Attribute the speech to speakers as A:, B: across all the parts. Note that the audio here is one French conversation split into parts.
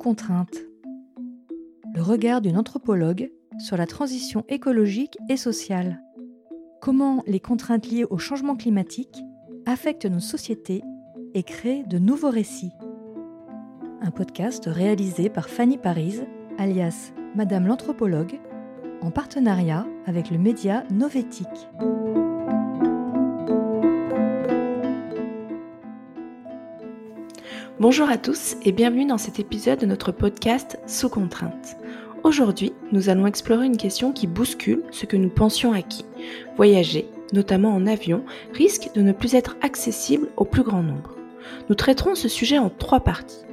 A: contrainte. Le regard d'une anthropologue sur la transition écologique et sociale. Comment les contraintes liées au changement climatique affectent nos sociétés et créent de nouveaux récits. Un podcast réalisé par Fanny Paris, alias Madame l'anthropologue, en partenariat avec le média Novétique.
B: Bonjour à tous et bienvenue dans cet épisode de notre podcast Sous contrainte. Aujourd'hui, nous allons explorer une question qui bouscule ce que nous pensions acquis. Voyager, notamment en avion, risque de ne plus être accessible au plus grand nombre. Nous traiterons ce sujet en trois parties.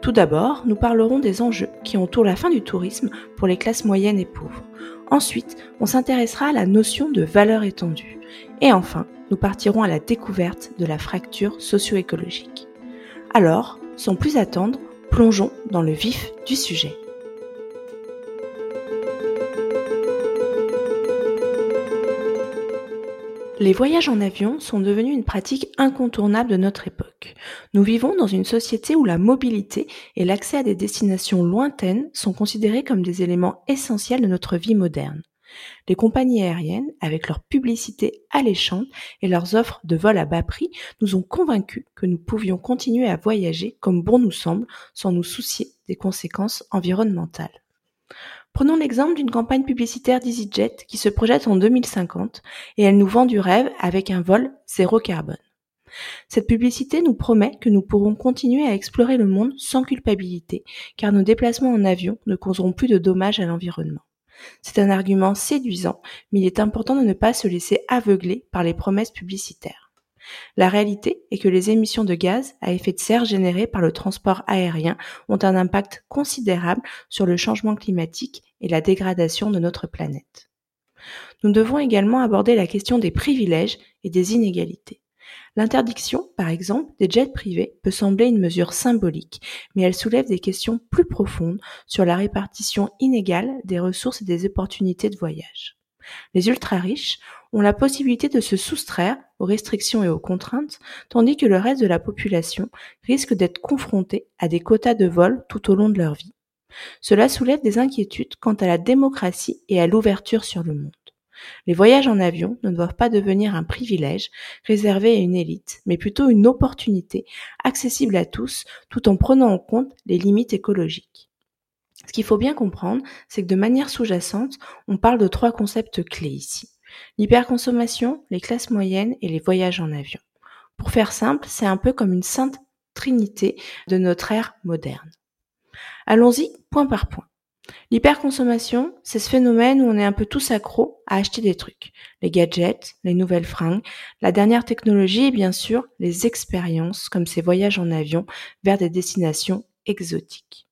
B: Tout d'abord, nous parlerons des enjeux qui entourent la fin du tourisme pour les classes moyennes et pauvres. Ensuite, on s'intéressera à la notion de valeur étendue. Et enfin, nous partirons à la découverte de la fracture socio-écologique. Alors, sans plus attendre, plongeons dans le vif du sujet. Les voyages en avion sont devenus une pratique incontournable de notre époque. Nous vivons dans une société où la mobilité et l'accès à des destinations lointaines sont considérés comme des éléments essentiels de notre vie moderne. Les compagnies aériennes, avec leur publicité alléchante et leurs offres de vol à bas prix, nous ont convaincus que nous pouvions continuer à voyager comme bon nous semble sans nous soucier des conséquences environnementales. Prenons l'exemple d'une campagne publicitaire d'EasyJet qui se projette en 2050 et elle nous vend du rêve avec un vol zéro carbone. Cette publicité nous promet que nous pourrons continuer à explorer le monde sans culpabilité car nos déplacements en avion ne causeront plus de dommages à l'environnement. C'est un argument séduisant, mais il est important de ne pas se laisser aveugler par les promesses publicitaires. La réalité est que les émissions de gaz à effet de serre générées par le transport aérien ont un impact considérable sur le changement climatique et la dégradation de notre planète. Nous devons également aborder la question des privilèges et des inégalités. L'interdiction, par exemple, des jets privés peut sembler une mesure symbolique, mais elle soulève des questions plus profondes sur la répartition inégale des ressources et des opportunités de voyage. Les ultra-riches ont la possibilité de se soustraire aux restrictions et aux contraintes, tandis que le reste de la population risque d'être confronté à des quotas de vol tout au long de leur vie. Cela soulève des inquiétudes quant à la démocratie et à l'ouverture sur le monde. Les voyages en avion ne doivent pas devenir un privilège réservé à une élite, mais plutôt une opportunité accessible à tous tout en prenant en compte les limites écologiques. Ce qu'il faut bien comprendre, c'est que de manière sous-jacente, on parle de trois concepts clés ici. L'hyperconsommation, les classes moyennes et les voyages en avion. Pour faire simple, c'est un peu comme une sainte trinité de notre ère moderne. Allons-y point par point. L'hyperconsommation, c'est ce phénomène où on est un peu tous accros à acheter des trucs. Les gadgets, les nouvelles fringues, la dernière technologie et bien sûr les expériences comme ces voyages en avion vers des destinations exotiques.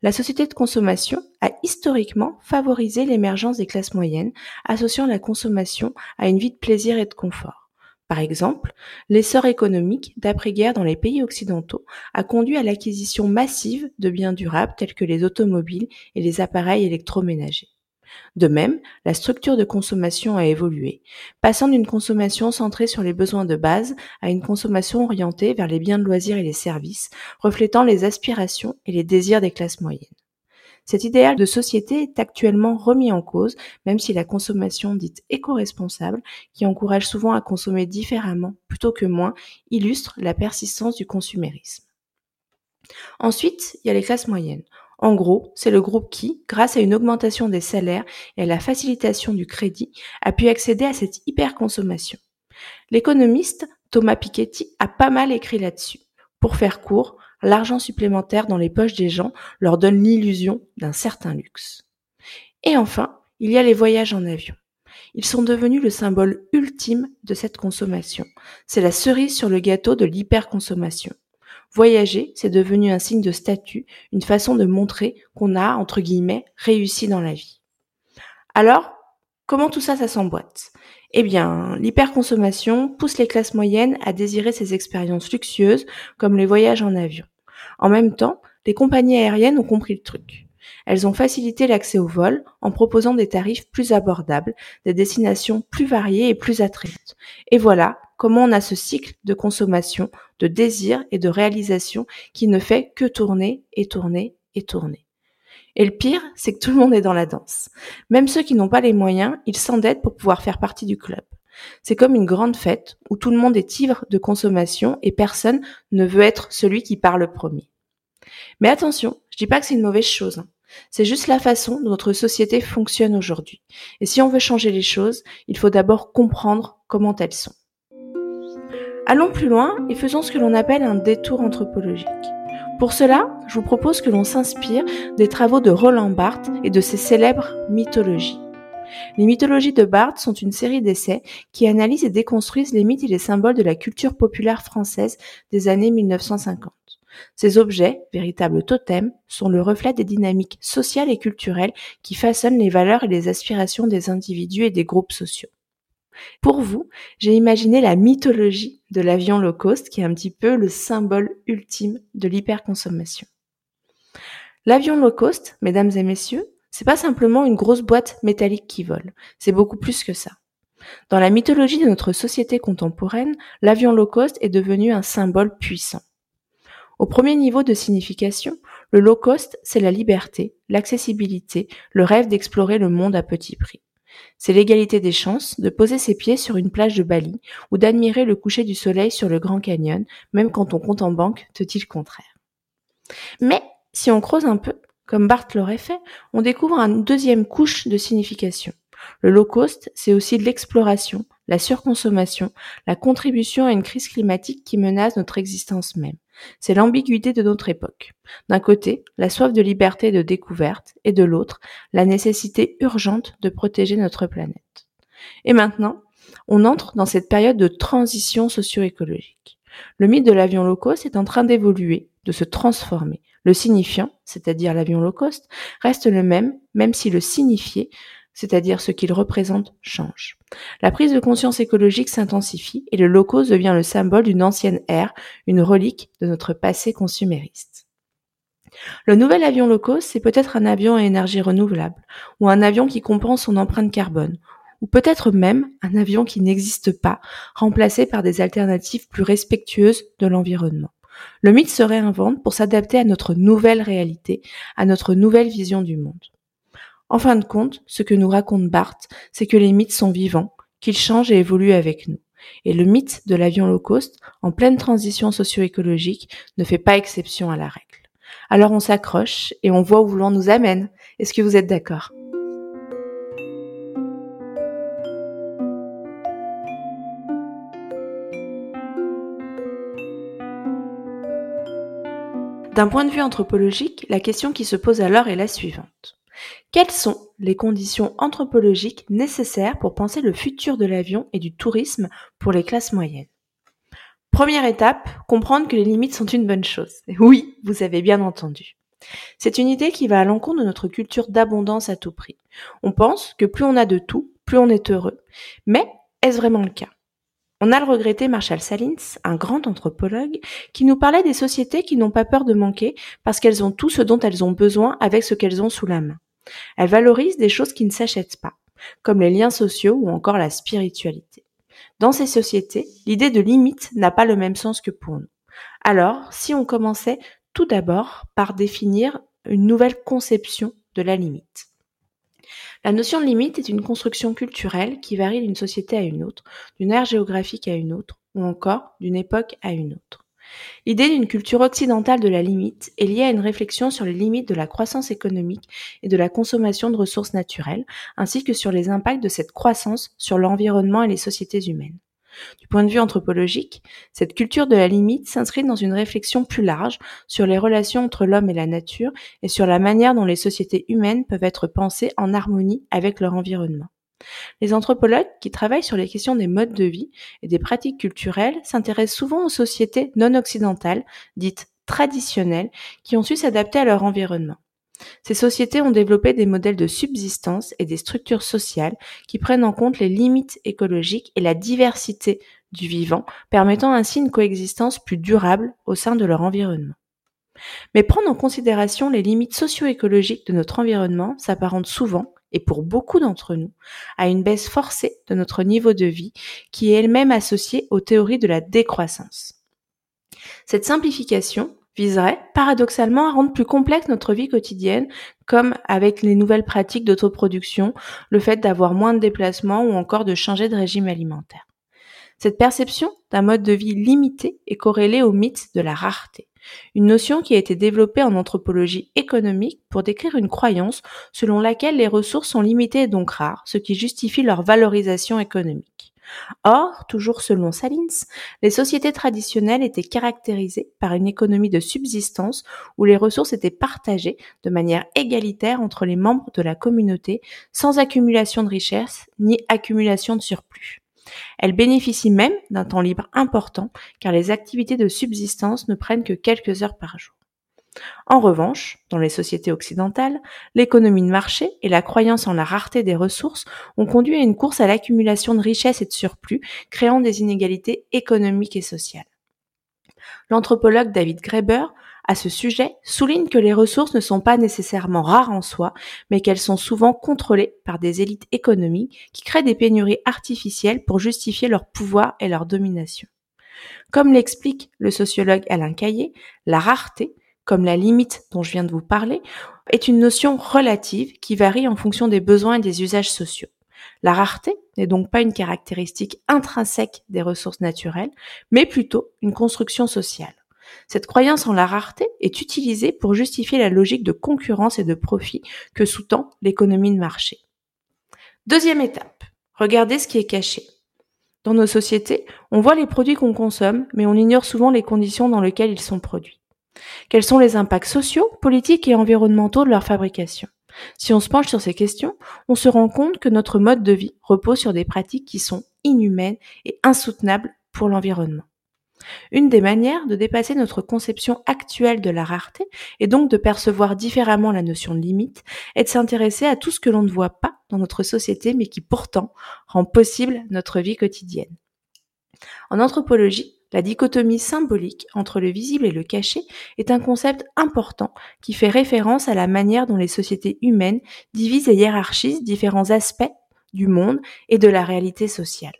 B: La société de consommation a historiquement favorisé l'émergence des classes moyennes, associant la consommation à une vie de plaisir et de confort. Par exemple, l'essor économique d'après-guerre dans les pays occidentaux a conduit à l'acquisition massive de biens durables tels que les automobiles et les appareils électroménagers. De même, la structure de consommation a évolué, passant d'une consommation centrée sur les besoins de base à une consommation orientée vers les biens de loisirs et les services, reflétant les aspirations et les désirs des classes moyennes. Cet idéal de société est actuellement remis en cause, même si la consommation dite éco-responsable, qui encourage souvent à consommer différemment plutôt que moins, illustre la persistance du consumérisme. Ensuite, il y a les classes moyennes. En gros, c'est le groupe qui, grâce à une augmentation des salaires et à la facilitation du crédit, a pu accéder à cette hyperconsommation. L'économiste Thomas Piketty a pas mal écrit là-dessus. Pour faire court, l'argent supplémentaire dans les poches des gens leur donne l'illusion d'un certain luxe. Et enfin, il y a les voyages en avion. Ils sont devenus le symbole ultime de cette consommation. C'est la cerise sur le gâteau de l'hyperconsommation. Voyager, c'est devenu un signe de statut, une façon de montrer qu'on a, entre guillemets, réussi dans la vie. Alors, comment tout ça, ça s'emboîte? Eh bien, l'hyperconsommation pousse les classes moyennes à désirer ces expériences luxueuses, comme les voyages en avion. En même temps, les compagnies aériennes ont compris le truc. Elles ont facilité l'accès au vol en proposant des tarifs plus abordables, des destinations plus variées et plus attrayantes. Et voilà comment on a ce cycle de consommation, de désir et de réalisation qui ne fait que tourner et tourner et tourner. Et le pire, c'est que tout le monde est dans la danse. Même ceux qui n'ont pas les moyens, ils s'endettent pour pouvoir faire partie du club. C'est comme une grande fête où tout le monde est ivre de consommation et personne ne veut être celui qui parle premier. Mais attention, je dis pas que c'est une mauvaise chose. Hein. C'est juste la façon dont notre société fonctionne aujourd'hui. Et si on veut changer les choses, il faut d'abord comprendre comment elles sont. Allons plus loin et faisons ce que l'on appelle un détour anthropologique. Pour cela, je vous propose que l'on s'inspire des travaux de Roland Barthes et de ses célèbres mythologies. Les mythologies de Barthes sont une série d'essais qui analysent et déconstruisent les mythes et les symboles de la culture populaire française des années 1950. Ces objets, véritables totems, sont le reflet des dynamiques sociales et culturelles qui façonnent les valeurs et les aspirations des individus et des groupes sociaux. Pour vous, j'ai imaginé la mythologie de l'avion low cost qui est un petit peu le symbole ultime de l'hyperconsommation. L'avion low cost, mesdames et messieurs, c'est pas simplement une grosse boîte métallique qui vole, c'est beaucoup plus que ça. Dans la mythologie de notre société contemporaine, l'avion low cost est devenu un symbole puissant. Au premier niveau de signification, le low cost, c'est la liberté, l'accessibilité, le rêve d'explorer le monde à petit prix. C'est l'égalité des chances de poser ses pieds sur une plage de Bali ou d'admirer le coucher du soleil sur le Grand Canyon, même quand ton compte en banque te dit le contraire. Mais si on creuse un peu, comme Barthes l'aurait fait, on découvre une deuxième couche de signification. Le low cost, c'est aussi de l'exploration, la surconsommation, la contribution à une crise climatique qui menace notre existence même. C'est l'ambiguïté de notre époque. D'un côté, la soif de liberté et de découverte, et de l'autre, la nécessité urgente de protéger notre planète. Et maintenant, on entre dans cette période de transition socio-écologique. Le mythe de l'avion low cost est en train d'évoluer, de se transformer. Le signifiant, c'est-à-dire l'avion low cost, reste le même, même si le signifié c'est-à-dire ce qu'il représente, change. La prise de conscience écologique s'intensifie et le locos devient le symbole d'une ancienne ère, une relique de notre passé consumériste. Le nouvel avion locos, c'est peut-être un avion à énergie renouvelable, ou un avion qui compense son empreinte carbone, ou peut-être même un avion qui n'existe pas, remplacé par des alternatives plus respectueuses de l'environnement. Le mythe se réinvente pour s'adapter à notre nouvelle réalité, à notre nouvelle vision du monde. En fin de compte, ce que nous raconte Barthes, c'est que les mythes sont vivants, qu'ils changent et évoluent avec nous. Et le mythe de l'avion low cost, en pleine transition socio-écologique, ne fait pas exception à la règle. Alors on s'accroche et on voit où l'on nous amène. Est-ce que vous êtes d'accord? D'un point de vue anthropologique, la question qui se pose alors est la suivante. Quelles sont les conditions anthropologiques nécessaires pour penser le futur de l'avion et du tourisme pour les classes moyennes? Première étape, comprendre que les limites sont une bonne chose. Oui, vous avez bien entendu. C'est une idée qui va à l'encontre de notre culture d'abondance à tout prix. On pense que plus on a de tout, plus on est heureux. Mais est-ce vraiment le cas? On a le regretté Marshall Salins, un grand anthropologue, qui nous parlait des sociétés qui n'ont pas peur de manquer parce qu'elles ont tout ce dont elles ont besoin avec ce qu'elles ont sous la main. Elles valorisent des choses qui ne s'achètent pas, comme les liens sociaux ou encore la spiritualité. Dans ces sociétés, l'idée de limite n'a pas le même sens que pour nous. Alors, si on commençait tout d'abord par définir une nouvelle conception de la limite. La notion de limite est une construction culturelle qui varie d'une société à une autre, d'une ère géographique à une autre, ou encore d'une époque à une autre. L'idée d'une culture occidentale de la limite est liée à une réflexion sur les limites de la croissance économique et de la consommation de ressources naturelles, ainsi que sur les impacts de cette croissance sur l'environnement et les sociétés humaines. Du point de vue anthropologique, cette culture de la limite s'inscrit dans une réflexion plus large sur les relations entre l'homme et la nature et sur la manière dont les sociétés humaines peuvent être pensées en harmonie avec leur environnement. Les anthropologues qui travaillent sur les questions des modes de vie et des pratiques culturelles s'intéressent souvent aux sociétés non occidentales, dites traditionnelles, qui ont su s'adapter à leur environnement. Ces sociétés ont développé des modèles de subsistance et des structures sociales qui prennent en compte les limites écologiques et la diversité du vivant, permettant ainsi une coexistence plus durable au sein de leur environnement. Mais prendre en considération les limites socio-écologiques de notre environnement s'apparente souvent, et pour beaucoup d'entre nous, à une baisse forcée de notre niveau de vie qui est elle-même associée aux théories de la décroissance. Cette simplification viserait paradoxalement à rendre plus complexe notre vie quotidienne, comme avec les nouvelles pratiques d'autoproduction, le fait d'avoir moins de déplacements ou encore de changer de régime alimentaire. Cette perception d'un mode de vie limité est corrélée au mythe de la rareté, une notion qui a été développée en anthropologie économique pour décrire une croyance selon laquelle les ressources sont limitées et donc rares, ce qui justifie leur valorisation économique. Or, toujours selon Salins, les sociétés traditionnelles étaient caractérisées par une économie de subsistance où les ressources étaient partagées de manière égalitaire entre les membres de la communauté sans accumulation de richesses ni accumulation de surplus. Elles bénéficient même d'un temps libre important car les activités de subsistance ne prennent que quelques heures par jour. En revanche, dans les sociétés occidentales, l'économie de marché et la croyance en la rareté des ressources ont conduit à une course à l'accumulation de richesses et de surplus, créant des inégalités économiques et sociales. L'anthropologue David Graeber, à ce sujet, souligne que les ressources ne sont pas nécessairement rares en soi, mais qu'elles sont souvent contrôlées par des élites économiques qui créent des pénuries artificielles pour justifier leur pouvoir et leur domination. Comme l'explique le sociologue Alain Caillé, la rareté, comme la limite dont je viens de vous parler, est une notion relative qui varie en fonction des besoins et des usages sociaux. La rareté n'est donc pas une caractéristique intrinsèque des ressources naturelles, mais plutôt une construction sociale. Cette croyance en la rareté est utilisée pour justifier la logique de concurrence et de profit que sous-tend l'économie de marché. Deuxième étape, regardez ce qui est caché. Dans nos sociétés, on voit les produits qu'on consomme, mais on ignore souvent les conditions dans lesquelles ils sont produits. Quels sont les impacts sociaux, politiques et environnementaux de leur fabrication? Si on se penche sur ces questions, on se rend compte que notre mode de vie repose sur des pratiques qui sont inhumaines et insoutenables pour l'environnement. Une des manières de dépasser notre conception actuelle de la rareté et donc de percevoir différemment la notion de limite est de s'intéresser à tout ce que l'on ne voit pas dans notre société mais qui pourtant rend possible notre vie quotidienne. En anthropologie, la dichotomie symbolique entre le visible et le caché est un concept important qui fait référence à la manière dont les sociétés humaines divisent et hiérarchisent différents aspects du monde et de la réalité sociale.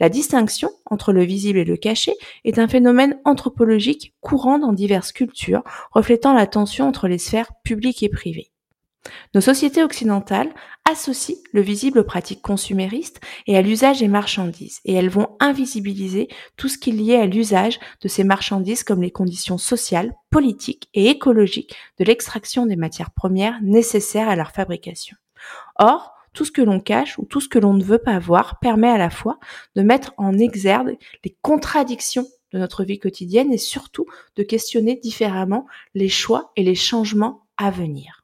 B: La distinction entre le visible et le caché est un phénomène anthropologique courant dans diverses cultures, reflétant la tension entre les sphères publiques et privées. Nos sociétés occidentales associent le visible aux pratiques consuméristes et à l'usage des marchandises, et elles vont invisibiliser tout ce qui est lié à l'usage de ces marchandises comme les conditions sociales, politiques et écologiques de l'extraction des matières premières nécessaires à leur fabrication. Or, tout ce que l'on cache ou tout ce que l'on ne veut pas voir permet à la fois de mettre en exergue les contradictions de notre vie quotidienne et surtout de questionner différemment les choix et les changements à venir.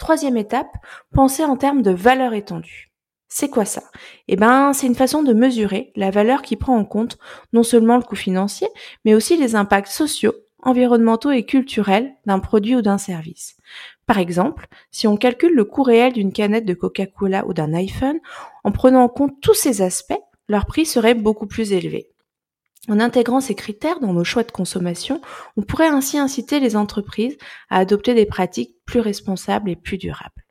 B: Troisième étape, penser en termes de valeur étendue. C'est quoi ça? Eh ben, c'est une façon de mesurer la valeur qui prend en compte non seulement le coût financier, mais aussi les impacts sociaux, environnementaux et culturels d'un produit ou d'un service. Par exemple, si on calcule le coût réel d'une canette de Coca-Cola ou d'un iPhone, en prenant en compte tous ces aspects, leur prix serait beaucoup plus élevé. En intégrant ces critères dans nos choix de consommation, on pourrait ainsi inciter les entreprises à adopter des pratiques plus responsables et plus durables.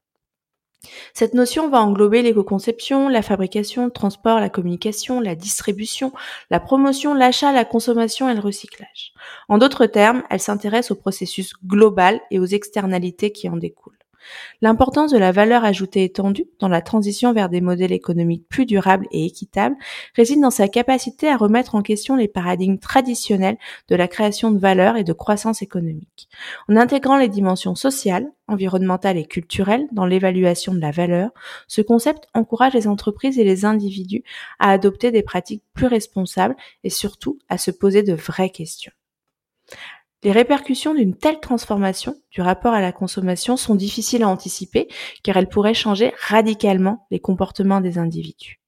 B: Cette notion va englober l'éco-conception, la fabrication, le transport, la communication, la distribution, la promotion, l'achat, la consommation et le recyclage. En d'autres termes, elle s'intéresse au processus global et aux externalités qui en découlent. L'importance de la valeur ajoutée étendue dans la transition vers des modèles économiques plus durables et équitables réside dans sa capacité à remettre en question les paradigmes traditionnels de la création de valeur et de croissance économique. En intégrant les dimensions sociales, environnementales et culturelles dans l'évaluation de la valeur, ce concept encourage les entreprises et les individus à adopter des pratiques plus responsables et surtout à se poser de vraies questions. Les répercussions d'une telle transformation du rapport à la consommation sont difficiles à anticiper car elles pourraient changer radicalement les comportements des individus.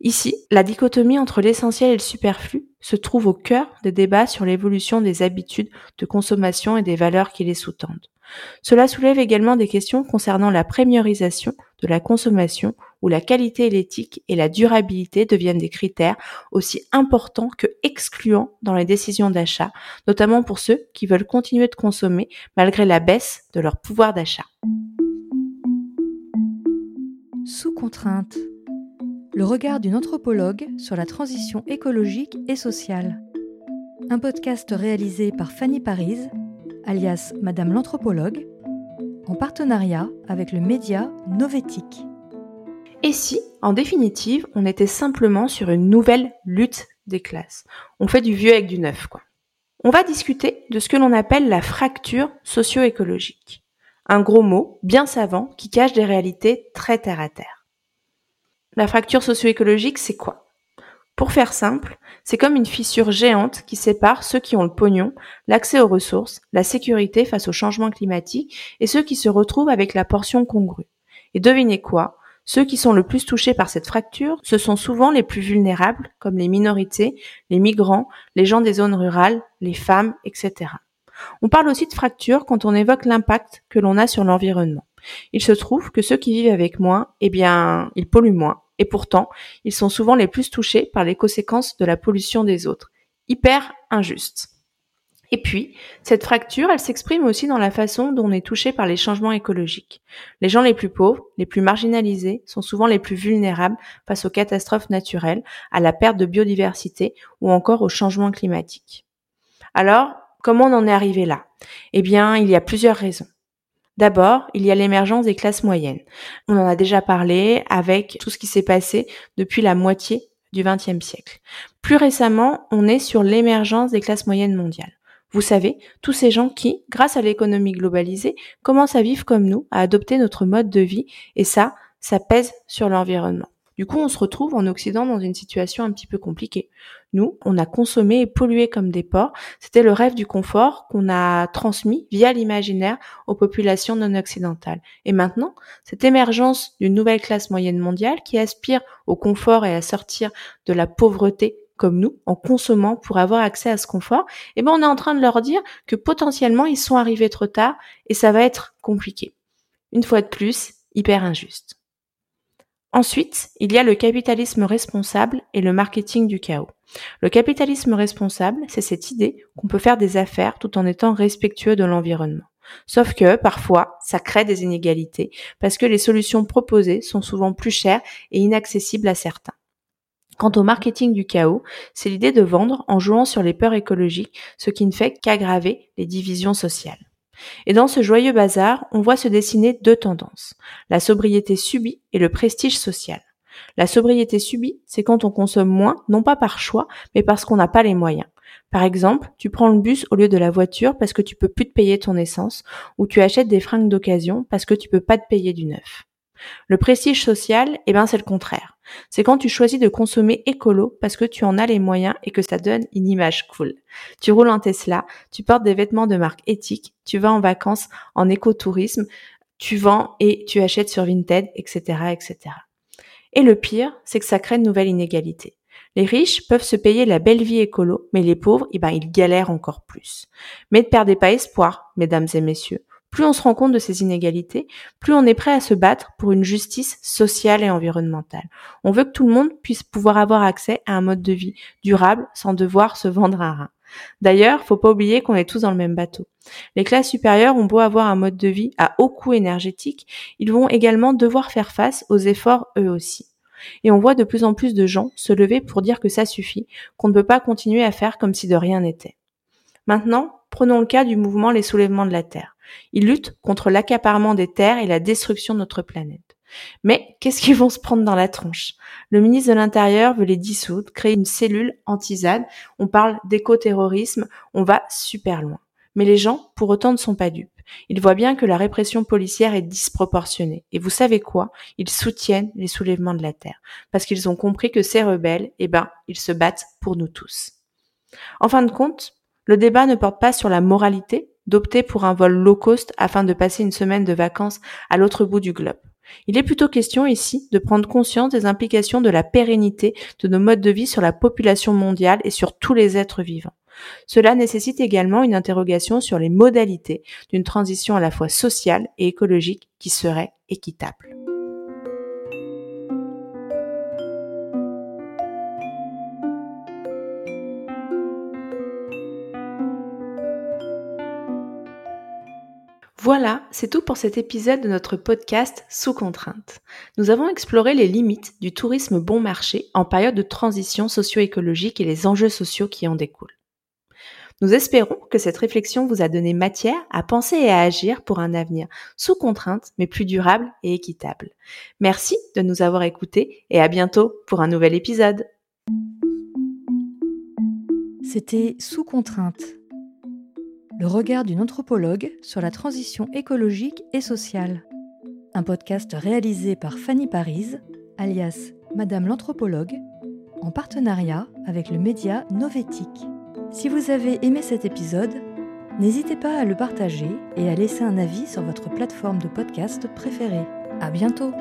B: Ici, la dichotomie entre l'essentiel et le superflu se trouve au cœur des débats sur l'évolution des habitudes de consommation et des valeurs qui les sous-tendent. Cela soulève également des questions concernant la premierisation de la consommation où la qualité, l'éthique et la durabilité deviennent des critères aussi importants que excluants dans les décisions d'achat, notamment pour ceux qui veulent continuer de consommer malgré la baisse de leur pouvoir d'achat.
A: Sous contrainte. Le regard d'une anthropologue sur la transition écologique et sociale. un podcast réalisé par Fanny Paris, alias Madame l'Anthropologue, en partenariat avec le média Novétique.
B: Et si, en définitive, on était simplement sur une nouvelle lutte des classes? On fait du vieux avec du neuf, quoi. On va discuter de ce que l'on appelle la fracture socio-écologique. Un gros mot, bien savant, qui cache des réalités très terre à terre. La fracture socio-écologique, c'est quoi? Pour faire simple, c'est comme une fissure géante qui sépare ceux qui ont le pognon, l'accès aux ressources, la sécurité face au changement climatique et ceux qui se retrouvent avec la portion congrue. Et devinez quoi? Ceux qui sont le plus touchés par cette fracture, ce sont souvent les plus vulnérables, comme les minorités, les migrants, les gens des zones rurales, les femmes, etc. On parle aussi de fracture quand on évoque l'impact que l'on a sur l'environnement. Il se trouve que ceux qui vivent avec moins, eh bien, ils polluent moins, et pourtant, ils sont souvent les plus touchés par les conséquences de la pollution des autres. Hyper injuste. Et puis, cette fracture, elle s'exprime aussi dans la façon dont on est touché par les changements écologiques. Les gens les plus pauvres, les plus marginalisés, sont souvent les plus vulnérables face aux catastrophes naturelles, à la perte de biodiversité ou encore au changement climatique. Alors, comment on en est arrivé là? Eh bien, il y a plusieurs raisons. D'abord, il y a l'émergence des classes moyennes. On en a déjà parlé avec tout ce qui s'est passé depuis la moitié du XXe siècle. Plus récemment, on est sur l'émergence des classes moyennes mondiales. Vous savez, tous ces gens qui, grâce à l'économie globalisée, commencent à vivre comme nous, à adopter notre mode de vie, et ça, ça pèse sur l'environnement. Du coup, on se retrouve en Occident dans une situation un petit peu compliquée. Nous, on a consommé et pollué comme des porcs. C'était le rêve du confort qu'on a transmis via l'imaginaire aux populations non occidentales. Et maintenant, cette émergence d'une nouvelle classe moyenne mondiale qui aspire au confort et à sortir de la pauvreté comme nous, en consommant pour avoir accès à ce confort, eh ben on est en train de leur dire que potentiellement ils sont arrivés trop tard et ça va être compliqué. Une fois de plus, hyper injuste. Ensuite, il y a le capitalisme responsable et le marketing du chaos. Le capitalisme responsable, c'est cette idée qu'on peut faire des affaires tout en étant respectueux de l'environnement. Sauf que parfois, ça crée des inégalités parce que les solutions proposées sont souvent plus chères et inaccessibles à certains. Quant au marketing du chaos, c'est l'idée de vendre en jouant sur les peurs écologiques, ce qui ne fait qu'aggraver les divisions sociales. Et dans ce joyeux bazar, on voit se dessiner deux tendances, la sobriété subie et le prestige social. La sobriété subie, c'est quand on consomme moins, non pas par choix, mais parce qu'on n'a pas les moyens. Par exemple, tu prends le bus au lieu de la voiture parce que tu peux plus te payer ton essence, ou tu achètes des fringues d'occasion parce que tu peux pas te payer du neuf. Le prestige social, eh ben, c'est le contraire. C'est quand tu choisis de consommer écolo parce que tu en as les moyens et que ça donne une image cool. Tu roules en Tesla, tu portes des vêtements de marque éthique, tu vas en vacances en écotourisme, tu vends et tu achètes sur Vinted, etc., etc. Et le pire, c'est que ça crée une nouvelle inégalité. Les riches peuvent se payer la belle vie écolo, mais les pauvres, eh ben, ils galèrent encore plus. Mais ne perdez pas espoir, mesdames et messieurs. Plus on se rend compte de ces inégalités, plus on est prêt à se battre pour une justice sociale et environnementale. On veut que tout le monde puisse pouvoir avoir accès à un mode de vie durable sans devoir se vendre un rein. D'ailleurs, faut pas oublier qu'on est tous dans le même bateau. Les classes supérieures ont beau avoir un mode de vie à haut coût énergétique, ils vont également devoir faire face aux efforts eux aussi. Et on voit de plus en plus de gens se lever pour dire que ça suffit, qu'on ne peut pas continuer à faire comme si de rien n'était. Maintenant, prenons le cas du mouvement Les Soulèvements de la Terre. Ils luttent contre l'accaparement des terres et la destruction de notre planète. Mais qu'est-ce qu'ils vont se prendre dans la tronche? Le ministre de l'Intérieur veut les dissoudre, créer une cellule anti-ZAD. On parle d'écoterrorisme, on va super loin. Mais les gens, pour autant, ne sont pas dupes. Ils voient bien que la répression policière est disproportionnée. Et vous savez quoi? Ils soutiennent les soulèvements de la Terre. Parce qu'ils ont compris que ces rebelles, eh ben, ils se battent pour nous tous. En fin de compte, le débat ne porte pas sur la moralité d'opter pour un vol low cost afin de passer une semaine de vacances à l'autre bout du globe. Il est plutôt question ici de prendre conscience des implications de la pérennité de nos modes de vie sur la population mondiale et sur tous les êtres vivants. Cela nécessite également une interrogation sur les modalités d'une transition à la fois sociale et écologique qui serait équitable. Voilà, c'est tout pour cet épisode de notre podcast Sous contrainte. Nous avons exploré les limites du tourisme bon marché en période de transition socio-écologique et les enjeux sociaux qui en découlent. Nous espérons que cette réflexion vous a donné matière à penser et à agir pour un avenir sous contrainte, mais plus durable et équitable. Merci de nous avoir écoutés et à bientôt pour un nouvel épisode.
A: C'était Sous contrainte, le regard d'une anthropologue sur la transition écologique et sociale. Un podcast réalisé par Fanny Paris, alias Madame l'anthropologue, en partenariat avec le média Novétique. Si vous avez aimé cet épisode, n'hésitez pas à le partager et à laisser un avis sur votre plateforme de podcast préférée. À bientôt!